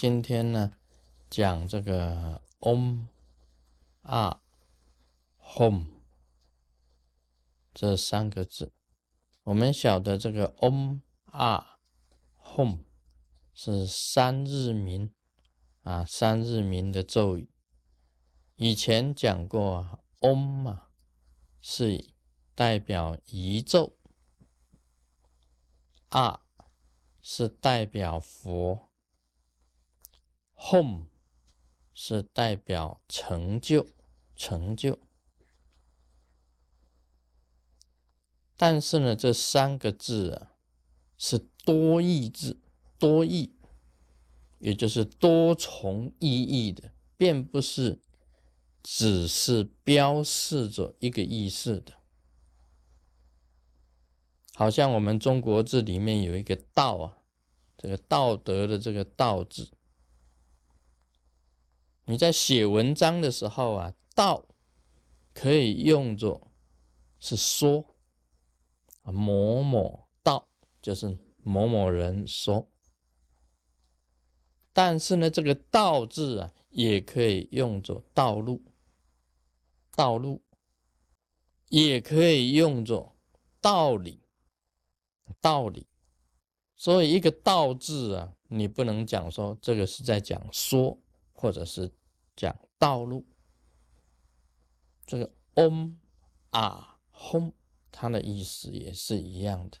今天呢讲这个 Om、啊、Home 这三个字。我们晓得这个 Om、啊、Home 是三日名啊，三日名的咒语。以前讲过，Om 啊是代表一咒，啊是代表佛。Home 是代表成就，成就。但是呢，这三个字啊是多义字，多义，也就是多重意义的，并不是只是标示着一个意思的。好像我们中国字里面有一个“道”啊，这个道德的这个“道”字。你在写文章的时候啊，道可以用作是说，某某道就是某某人说。但是呢，这个道字啊，也可以用作道路，道路也可以用作道理，道理。所以一个道字啊，你不能讲说这个是在讲说，或者是。讲道路，这个 om 啊 hom，它的意思也是一样的。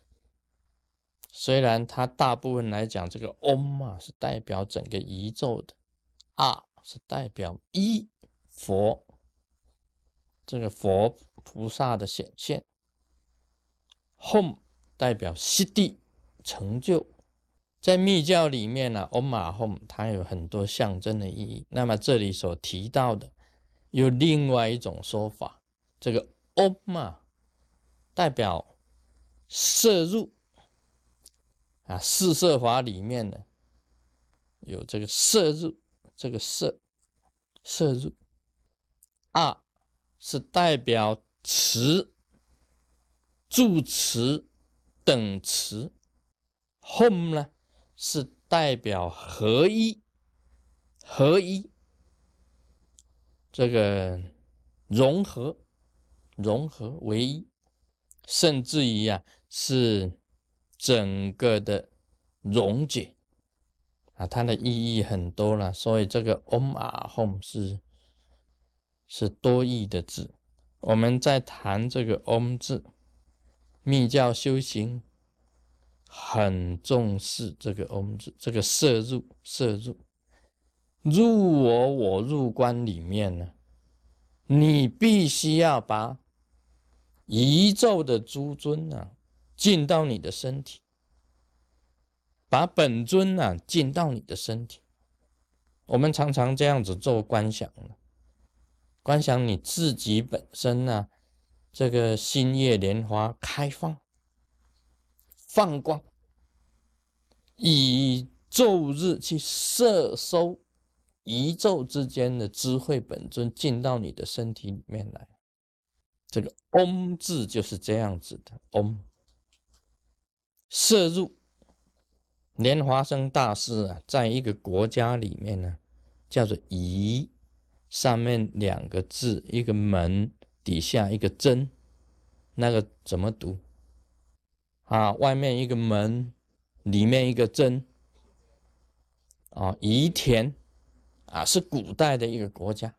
虽然它大部分来讲，这个 om 啊是代表整个宇宙的，啊是代表一佛，这个佛菩萨的显现，home 代表悉地成就。在密教里面呢，Om 啊 Home 它有很多象征的意义。那么这里所提到的，有另外一种说法，这个 Om 代表摄入啊，四色法里面呢有这个摄入，这个摄摄入啊是代表持、助持、等持，Home 呢？是代表合一，合一，这个融合，融合为一，甚至于啊，是整个的溶解啊，它的意义很多了。所以这个 Om 啊 Home 是是多义的字。我们在谈这个 Om 字，密教修行。很重视这个 “om” 字，这个摄入、摄入、入我、我入观里面呢，你必须要把宇宙的诸尊啊进到你的身体，把本尊啊进到你的身体。我们常常这样子做观想观想你自己本身呢，这个心叶莲花开放。放光，以昼日去摄收宇宙之间的智慧本尊进到你的身体里面来。这个“嗡”字就是这样子的，“嗡”摄入。莲华生大师啊，在一个国家里面呢，叫做“仪”，上面两个字，一个门底下一个真，那个怎么读？啊，外面一个门，里面一个真。啊，宜田，啊，是古代的一个国家。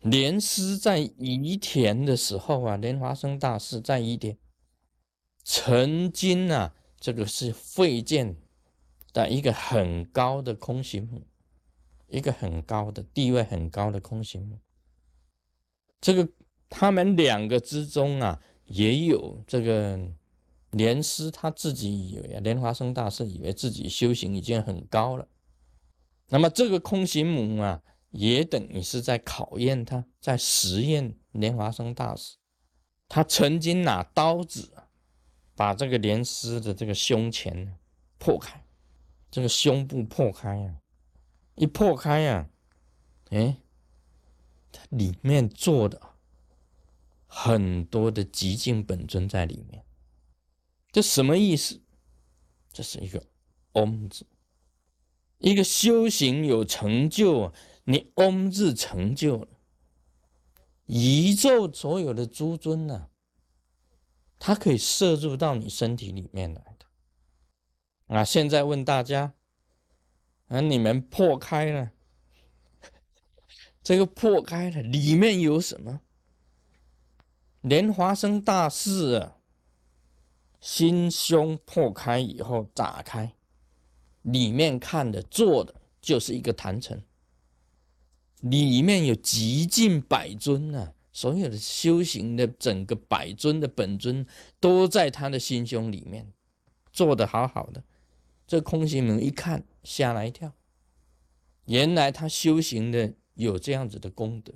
莲师在宜田的时候啊，莲花生大师在宜田，曾经啊，这个是会见的一个很高的空行母，一个很高的地位很高的空行母。这个他们两个之中啊，也有这个。莲师他自己以为啊，莲花生大师以为自己修行已经很高了。那么这个空行母啊，也等于是在考验他，在实验莲花生大师。他曾经拿刀子把这个莲师的这个胸前破开，这个胸部破开啊，一破开呀，哎，它里面坐的很多的极静本尊在里面。这什么意思？这是一个 “om” 字。一个修行有成就，你嗡字成就了，宇宙所有的诸尊呢，它可以摄入到你身体里面来的。啊，现在问大家，啊，你们破开了，这个破开了，里面有什么？莲华生大士啊，心胸破开以后打开，里面看的做的就是一个坛城，里面有极尽百尊啊，所有的修行的整个百尊的本尊都在他的心胸里面，做的好好的。这空行门一看吓了一跳，原来他修行的有这样子的功德。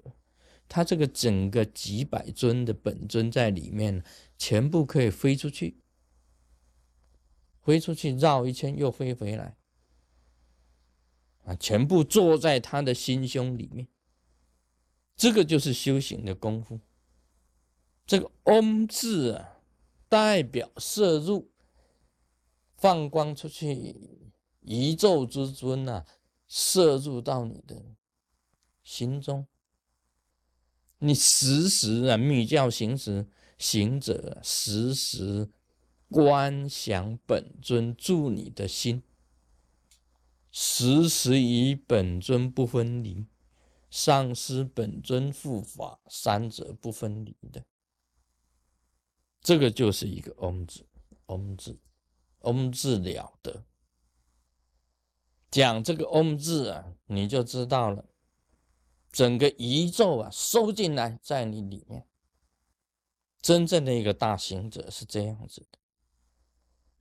他这个整个几百尊的本尊在里面，全部可以飞出去，飞出去绕一圈又飞回来，啊，全部坐在他的心胸里面。这个就是修行的功夫。这个嗡字啊，代表摄入，放光出去，宇宙之尊啊，摄入到你的心中。你时时啊，密教行时行者时时观想本尊住你的心，时时与本尊不分离，上师本尊护法三者不分离的，这个就是一个嗡字，嗡字，嗡字了得。讲这个嗡字啊，你就知道了。整个宇宙啊，收进来在你里面。真正的一个大行者是这样子的。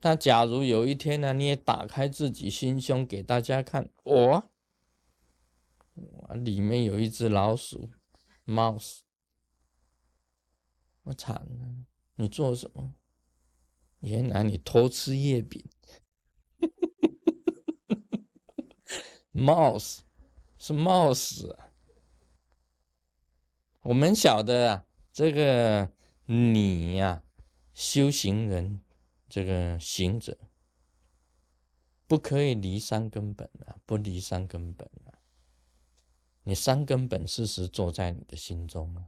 那假如有一天呢，你也打开自己心胸给大家看，我，我里面有一只老鼠，mouse，我惨了，你做什么？原来你偷吃月饼，mouse 是 mouse。我们晓得啊，这个你呀，修行人，这个行者，不可以离三根本啊，不离三根本啊。你三根本事实坐在你的心中啊。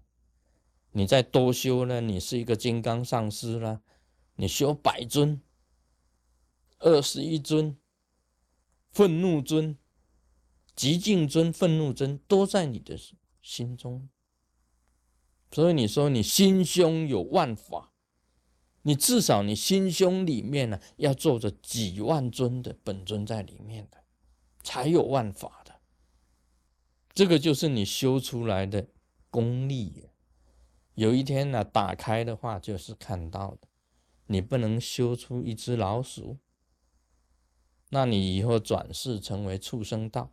你再多修呢，你是一个金刚上师啦，你修百尊、二十一尊、愤怒尊、极静尊、愤怒尊，都在你的心中。所以你说你心胸有万法，你至少你心胸里面呢要坐着几万尊的本尊在里面的，才有万法的。这个就是你修出来的功力。有一天呢打开的话，就是看到的。你不能修出一只老鼠，那你以后转世成为畜生道，